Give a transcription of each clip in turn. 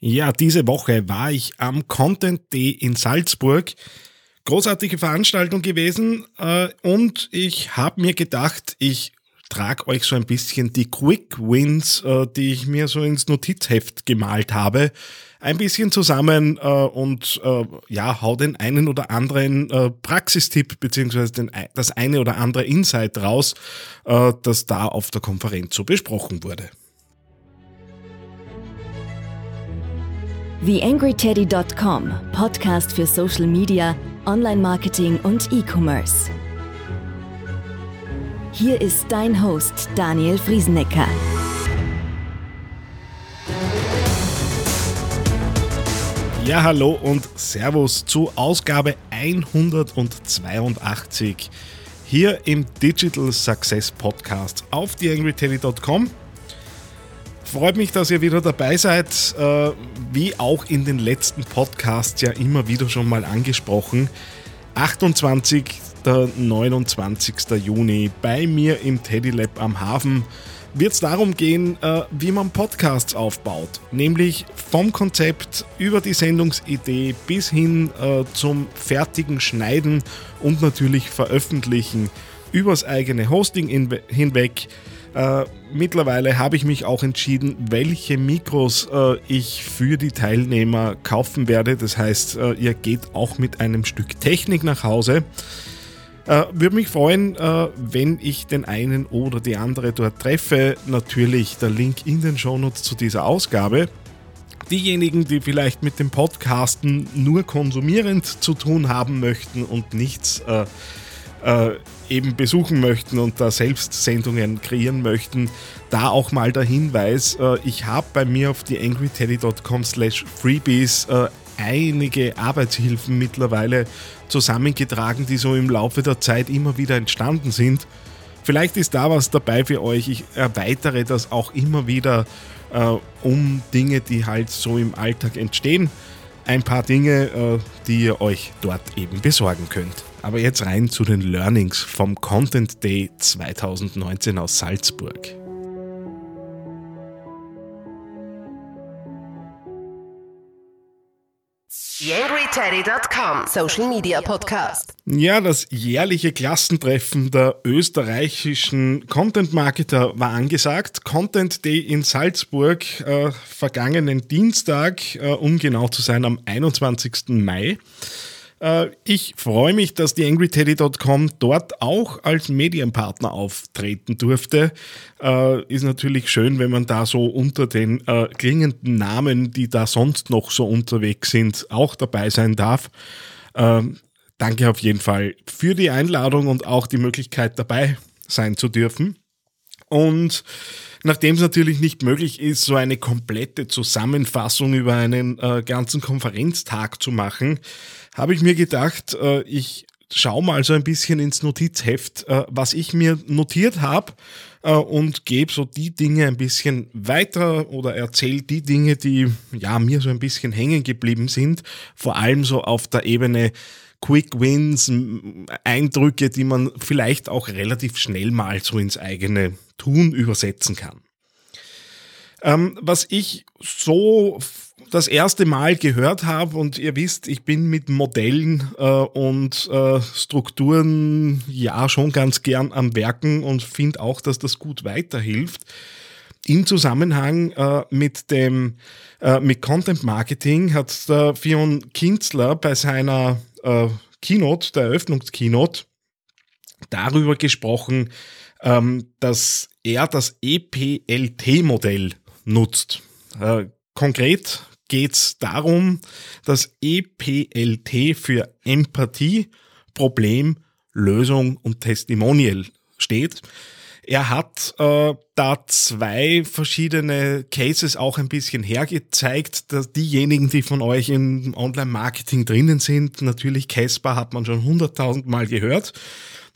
Ja, diese Woche war ich am Content Day in Salzburg. Großartige Veranstaltung gewesen äh, und ich habe mir gedacht, ich trage euch so ein bisschen die Quick Wins, äh, die ich mir so ins Notizheft gemalt habe, ein bisschen zusammen äh, und äh, ja, hau den einen oder anderen äh, Praxistipp beziehungsweise das eine oder andere Insight raus, äh, das da auf der Konferenz so besprochen wurde. TheAngryTeddy.com, Podcast für Social Media, Online-Marketing und E-Commerce. Hier ist dein Host Daniel Friesenecker. Ja, hallo und Servus zu Ausgabe 182 hier im Digital Success Podcast auf TheAngryTeddy.com. Freut mich, dass ihr wieder dabei seid. Äh, wie auch in den letzten Podcasts ja immer wieder schon mal angesprochen. 28. 29. Juni bei mir im Teddy Lab am Hafen wird es darum gehen, äh, wie man Podcasts aufbaut. Nämlich vom Konzept über die Sendungsidee bis hin äh, zum fertigen Schneiden und natürlich Veröffentlichen übers eigene Hosting hinweg äh, mittlerweile habe ich mich auch entschieden, welche Mikros äh, ich für die Teilnehmer kaufen werde. Das heißt, äh, ihr geht auch mit einem Stück Technik nach Hause. Äh, würde mich freuen, äh, wenn ich den einen oder die andere dort treffe. Natürlich der Link in den Shownotes zu dieser Ausgabe. Diejenigen, die vielleicht mit dem Podcasten nur konsumierend zu tun haben möchten und nichts äh, eben besuchen möchten und da selbst Sendungen kreieren möchten, da auch mal der Hinweis, äh, ich habe bei mir auf die angryteddy.com slash freebies äh, einige Arbeitshilfen mittlerweile zusammengetragen, die so im Laufe der Zeit immer wieder entstanden sind. Vielleicht ist da was dabei für euch. Ich erweitere das auch immer wieder um Dinge, die halt so im Alltag entstehen. Ein paar Dinge, die ihr euch dort eben besorgen könnt. Aber jetzt rein zu den Learnings vom Content Day 2019 aus Salzburg. YangryTeddy.com Social Media Podcast. Ja, das jährliche Klassentreffen der österreichischen Content Marketer war angesagt. Content Day in Salzburg, äh, vergangenen Dienstag, äh, um genau zu sein, am 21. Mai. Äh, ich freue mich, dass die AngryTeddy.com dort auch als Medienpartner auftreten durfte. Äh, ist natürlich schön, wenn man da so unter den äh, klingenden Namen, die da sonst noch so unterwegs sind, auch dabei sein darf. Ähm, danke auf jeden Fall für die Einladung und auch die Möglichkeit dabei sein zu dürfen. Und nachdem es natürlich nicht möglich ist, so eine komplette Zusammenfassung über einen äh, ganzen Konferenztag zu machen, habe ich mir gedacht, äh, ich schau mal so ein bisschen ins Notizheft, äh, was ich mir notiert habe äh, und gebe so die Dinge ein bisschen weiter oder erzähle die Dinge, die ja mir so ein bisschen hängen geblieben sind, vor allem so auf der Ebene Quick Wins, Eindrücke, die man vielleicht auch relativ schnell mal so ins eigene Tun übersetzen kann. Ähm, was ich so das erste Mal gehört habe und ihr wisst, ich bin mit Modellen äh, und äh, Strukturen ja schon ganz gern am Werken und finde auch, dass das gut weiterhilft. Im Zusammenhang äh, mit dem äh, mit Content Marketing hat der Fion Kinzler bei seiner äh, Keynote, der Eröffnungskeynote, darüber gesprochen, ähm, dass er das EPLT-Modell nutzt. Äh, konkret geht es darum, dass EPLT für Empathie, Problem, Lösung und Testimonial steht. Er hat äh, da zwei verschiedene Cases auch ein bisschen hergezeigt, dass diejenigen, die von euch im Online-Marketing drinnen sind, natürlich Casper hat man schon hunderttausend Mal gehört.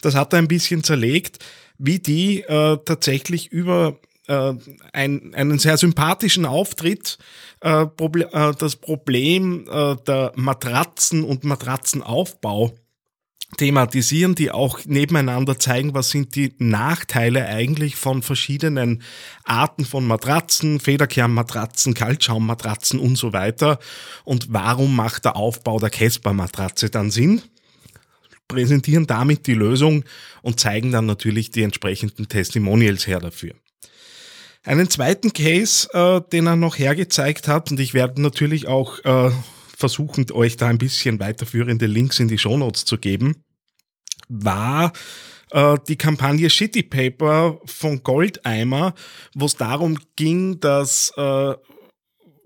Das hat er ein bisschen zerlegt, wie die äh, tatsächlich über äh, ein, einen sehr sympathischen Auftritt äh, Proble äh, das Problem äh, der Matratzen und Matratzenaufbau thematisieren, die auch nebeneinander zeigen, was sind die Nachteile eigentlich von verschiedenen Arten von Matratzen, Federkernmatratzen, Kaltschaummatratzen und so weiter und warum macht der Aufbau der Casper-Matratze dann Sinn präsentieren damit die Lösung und zeigen dann natürlich die entsprechenden Testimonials her dafür. Einen zweiten Case, äh, den er noch hergezeigt hat, und ich werde natürlich auch äh, versuchen, euch da ein bisschen weiterführende Links in die Shownotes zu geben, war äh, die Kampagne Shitty Paper von Goldeimer, wo es darum ging, dass äh,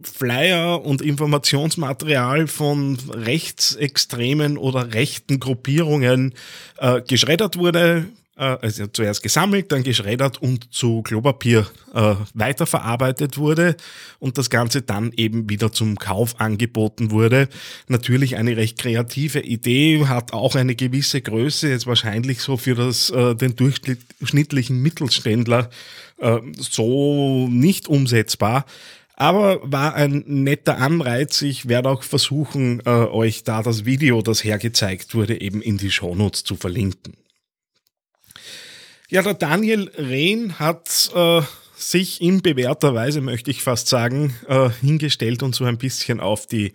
Flyer und Informationsmaterial von rechtsextremen oder rechten Gruppierungen äh, geschreddert wurde, also zuerst gesammelt, dann geschreddert und zu Klopapier äh, weiterverarbeitet wurde und das Ganze dann eben wieder zum Kauf angeboten wurde. Natürlich eine recht kreative Idee, hat auch eine gewisse Größe, ist wahrscheinlich so für das, äh, den durchschnittlichen Mittelständler äh, so nicht umsetzbar. Aber war ein netter Anreiz. Ich werde auch versuchen, äh, euch da das Video, das hergezeigt wurde, eben in die Shownotes zu verlinken. Ja, der Daniel Rehn hat äh, sich in bewährter Weise, möchte ich fast sagen, äh, hingestellt und so ein bisschen auf die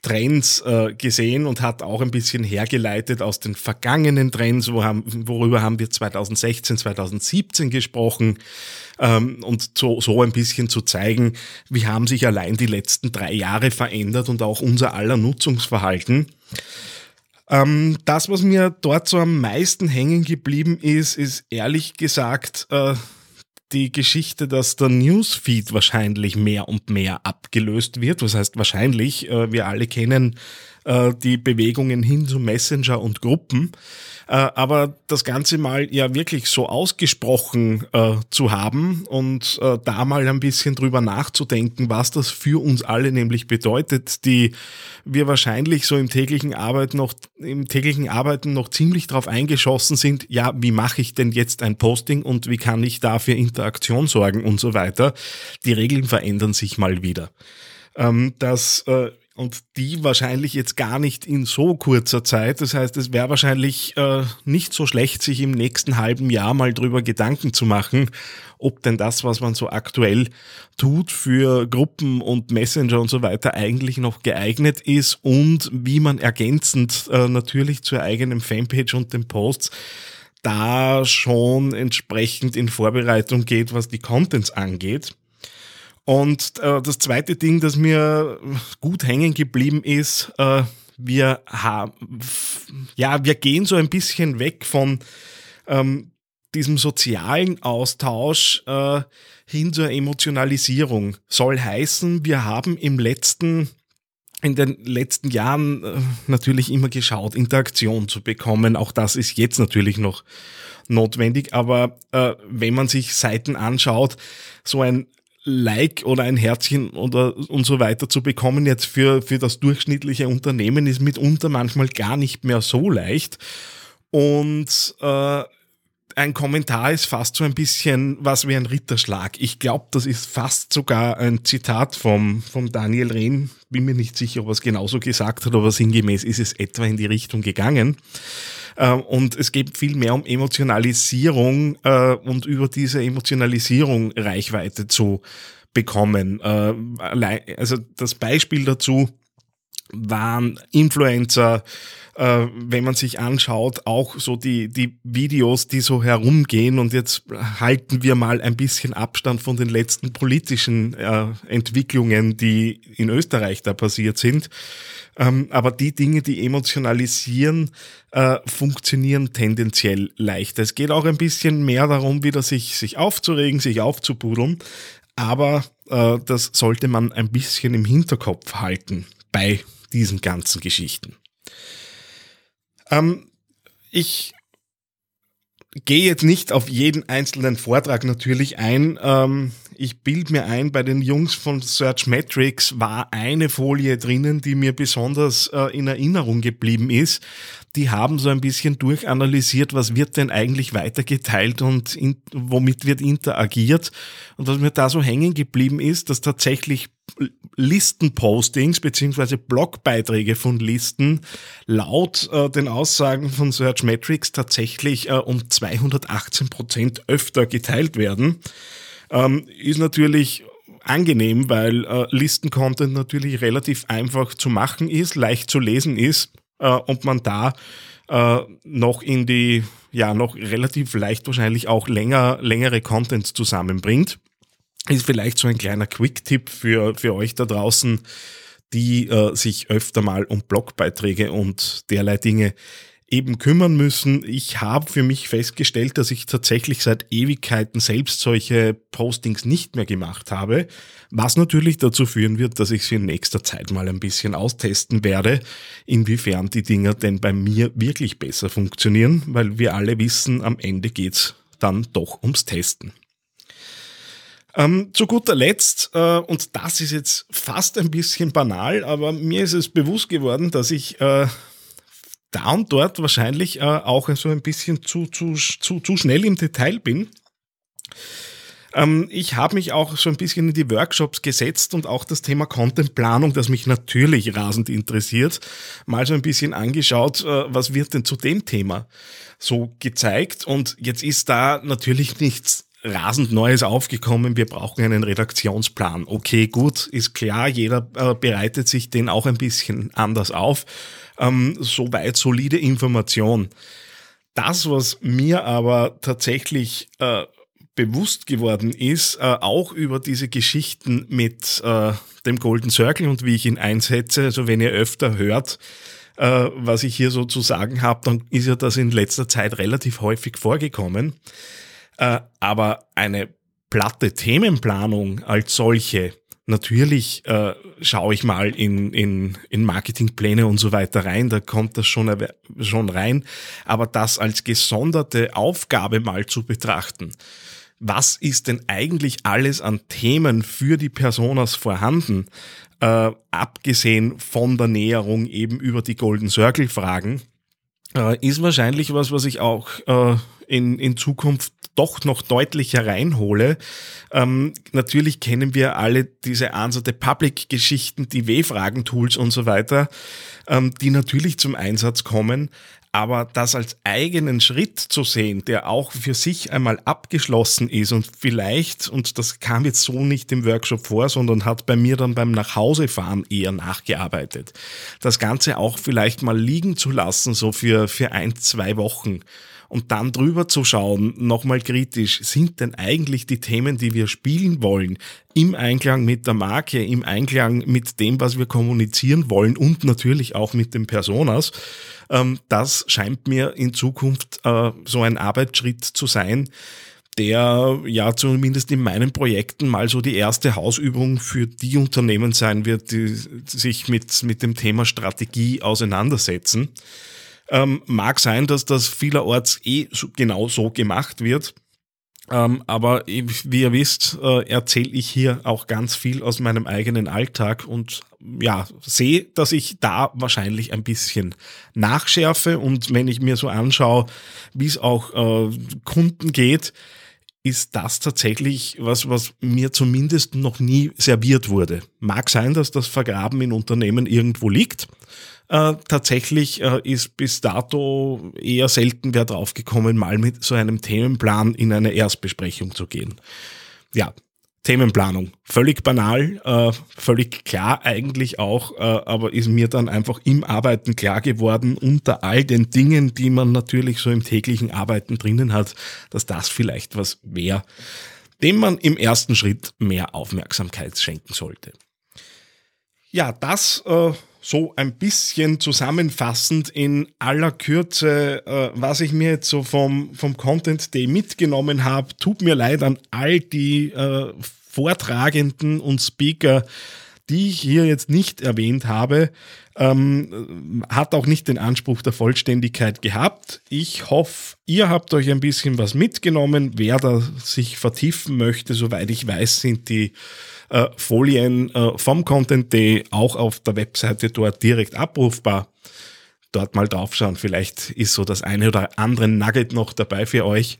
Trends äh, gesehen und hat auch ein bisschen hergeleitet aus den vergangenen Trends, wo haben, worüber haben wir 2016, 2017 gesprochen ähm, und so, so ein bisschen zu zeigen, wie haben sich allein die letzten drei Jahre verändert und auch unser aller Nutzungsverhalten. Ähm, das, was mir dort so am meisten hängen geblieben ist, ist ehrlich gesagt äh, die Geschichte, dass der Newsfeed wahrscheinlich mehr und mehr abgelöst wird. Was heißt wahrscheinlich? Äh, wir alle kennen äh, die Bewegungen hin zu Messenger und Gruppen. Äh, aber das Ganze mal ja wirklich so ausgesprochen äh, zu haben und äh, da mal ein bisschen drüber nachzudenken, was das für uns alle nämlich bedeutet, die wir wahrscheinlich so im täglichen Arbeiten noch, im täglichen Arbeiten noch ziemlich drauf eingeschossen sind, ja, wie mache ich denn jetzt ein Posting und wie kann ich da für Interaktion sorgen und so weiter. Die Regeln verändern sich mal wieder. Ähm, das äh, und die wahrscheinlich jetzt gar nicht in so kurzer Zeit. Das heißt, es wäre wahrscheinlich äh, nicht so schlecht, sich im nächsten halben Jahr mal drüber Gedanken zu machen, ob denn das, was man so aktuell tut für Gruppen und Messenger und so weiter, eigentlich noch geeignet ist und wie man ergänzend äh, natürlich zur eigenen Fanpage und den Posts da schon entsprechend in Vorbereitung geht, was die Contents angeht. Und äh, das zweite Ding, das mir gut hängen geblieben ist, äh, wir haben, ja, wir gehen so ein bisschen weg von ähm, diesem sozialen Austausch äh, hin zur Emotionalisierung. Soll heißen, wir haben im letzten in den letzten Jahren äh, natürlich immer geschaut, Interaktion zu bekommen. Auch das ist jetzt natürlich noch notwendig. Aber äh, wenn man sich Seiten anschaut, so ein Like oder ein Herzchen oder und so weiter zu bekommen jetzt für, für das durchschnittliche Unternehmen ist mitunter manchmal gar nicht mehr so leicht. Und äh, ein Kommentar ist fast so ein bisschen was wie ein Ritterschlag. Ich glaube, das ist fast sogar ein Zitat vom, vom Daniel Rehn. Bin mir nicht sicher, ob er es genauso gesagt hat, aber sinngemäß ist es etwa in die Richtung gegangen. Ähm, und es geht viel mehr um Emotionalisierung äh, und über diese Emotionalisierung Reichweite zu bekommen. Äh, also das Beispiel dazu waren Influencer, äh, wenn man sich anschaut, auch so die, die Videos, die so herumgehen und jetzt halten wir mal ein bisschen Abstand von den letzten politischen äh, Entwicklungen, die in Österreich da passiert sind. Ähm, aber die Dinge, die emotionalisieren, äh, funktionieren tendenziell leichter. Es geht auch ein bisschen mehr darum, wieder sich, sich aufzuregen, sich aufzupudeln. Aber äh, das sollte man ein bisschen im Hinterkopf halten bei diesen ganzen Geschichten. Ähm, ich gehe jetzt nicht auf jeden einzelnen Vortrag natürlich ein. Ähm, ich bild mir ein, bei den Jungs von Search Metrics war eine Folie drinnen, die mir besonders äh, in Erinnerung geblieben ist. Die haben so ein bisschen durchanalysiert, was wird denn eigentlich weitergeteilt und in, womit wird interagiert. Und was mir da so hängen geblieben ist, dass tatsächlich Listenpostings beziehungsweise Blogbeiträge von Listen laut äh, den Aussagen von Searchmetrics tatsächlich äh, um 218 Prozent öfter geteilt werden. Ähm, ist natürlich angenehm, weil äh, Listen-Content natürlich relativ einfach zu machen ist, leicht zu lesen ist äh, und man da äh, noch in die, ja, noch relativ leicht wahrscheinlich auch länger, längere Content zusammenbringt ist vielleicht so ein kleiner Quick-Tipp für, für euch da draußen, die äh, sich öfter mal um Blogbeiträge und derlei Dinge eben kümmern müssen. Ich habe für mich festgestellt, dass ich tatsächlich seit Ewigkeiten selbst solche Postings nicht mehr gemacht habe, was natürlich dazu führen wird, dass ich sie in nächster Zeit mal ein bisschen austesten werde, inwiefern die Dinger denn bei mir wirklich besser funktionieren, weil wir alle wissen, am Ende geht's dann doch ums Testen. Ähm, zu guter Letzt, äh, und das ist jetzt fast ein bisschen banal, aber mir ist es bewusst geworden, dass ich äh, da und dort wahrscheinlich äh, auch so ein bisschen zu, zu, zu, zu schnell im Detail bin. Ähm, ich habe mich auch so ein bisschen in die Workshops gesetzt und auch das Thema Contentplanung, das mich natürlich rasend interessiert, mal so ein bisschen angeschaut, äh, was wird denn zu dem Thema so gezeigt. Und jetzt ist da natürlich nichts rasend Neues aufgekommen, wir brauchen einen Redaktionsplan. Okay, gut, ist klar, jeder äh, bereitet sich den auch ein bisschen anders auf. Ähm, soweit solide Information. Das, was mir aber tatsächlich äh, bewusst geworden ist, äh, auch über diese Geschichten mit äh, dem Golden Circle und wie ich ihn einsetze, also wenn ihr öfter hört, äh, was ich hier so zu sagen habe, dann ist ja das in letzter Zeit relativ häufig vorgekommen. Äh, aber eine platte Themenplanung als solche, natürlich äh, schaue ich mal in, in, in Marketingpläne und so weiter rein, da kommt das schon, schon rein, aber das als gesonderte Aufgabe mal zu betrachten, was ist denn eigentlich alles an Themen für die Personas vorhanden, äh, abgesehen von der Näherung eben über die Golden Circle Fragen, äh, ist wahrscheinlich was, was ich auch äh, in, in Zukunft doch noch deutlicher reinhole. Ähm, natürlich kennen wir alle diese Answer the Public Geschichten, die W-Fragen-Tools und so weiter, ähm, die natürlich zum Einsatz kommen. Aber das als eigenen Schritt zu sehen, der auch für sich einmal abgeschlossen ist und vielleicht, und das kam jetzt so nicht im Workshop vor, sondern hat bei mir dann beim Nachhausefahren eher nachgearbeitet. Das Ganze auch vielleicht mal liegen zu lassen, so für, für ein, zwei Wochen und dann drüber zu schauen, nochmal kritisch, sind denn eigentlich die Themen, die wir spielen wollen, im Einklang mit der Marke, im Einklang mit dem, was wir kommunizieren wollen und natürlich auch mit den Personas. Ähm, das scheint mir in Zukunft äh, so ein Arbeitsschritt zu sein, der ja zumindest in meinen Projekten mal so die erste Hausübung für die Unternehmen sein wird, die sich mit, mit dem Thema Strategie auseinandersetzen. Ähm, mag sein, dass das vielerorts eh so, genau so gemacht wird. Ähm, aber wie ihr wisst, äh, erzähle ich hier auch ganz viel aus meinem eigenen Alltag und ja, sehe, dass ich da wahrscheinlich ein bisschen nachschärfe. Und wenn ich mir so anschaue, wie es auch äh, Kunden geht, ist das tatsächlich was, was mir zumindest noch nie serviert wurde. Mag sein, dass das Vergraben in Unternehmen irgendwo liegt. Äh, tatsächlich äh, ist bis dato eher selten wer draufgekommen, mal mit so einem Themenplan in eine Erstbesprechung zu gehen. Ja, Themenplanung. Völlig banal, äh, völlig klar eigentlich auch, äh, aber ist mir dann einfach im Arbeiten klar geworden, unter all den Dingen, die man natürlich so im täglichen Arbeiten drinnen hat, dass das vielleicht was wäre, dem man im ersten Schritt mehr Aufmerksamkeit schenken sollte. Ja, das äh, so ein bisschen zusammenfassend in aller Kürze, äh, was ich mir jetzt so vom, vom Content Day mitgenommen habe. Tut mir leid an all die äh, Vortragenden und Speaker, die ich hier jetzt nicht erwähnt habe. Ähm, hat auch nicht den Anspruch der Vollständigkeit gehabt. Ich hoffe, ihr habt euch ein bisschen was mitgenommen. Wer da sich vertiefen möchte, soweit ich weiß, sind die äh, Folien äh, vom Content Day auch auf der Webseite dort direkt abrufbar. Dort mal draufschauen, vielleicht ist so das eine oder andere Nugget noch dabei für euch.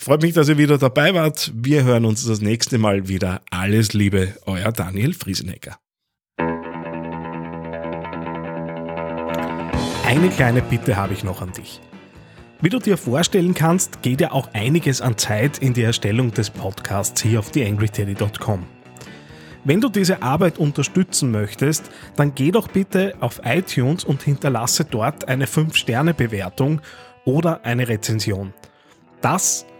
Freut mich, dass ihr wieder dabei wart. Wir hören uns das nächste Mal wieder. Alles Liebe, euer Daniel Friesenecker. Eine kleine Bitte habe ich noch an dich. Wie du dir vorstellen kannst, geht ja auch einiges an Zeit in die Erstellung des Podcasts hier auf theangryteddy.com. Wenn du diese Arbeit unterstützen möchtest, dann geh doch bitte auf iTunes und hinterlasse dort eine 5-Sterne-Bewertung oder eine Rezension. Das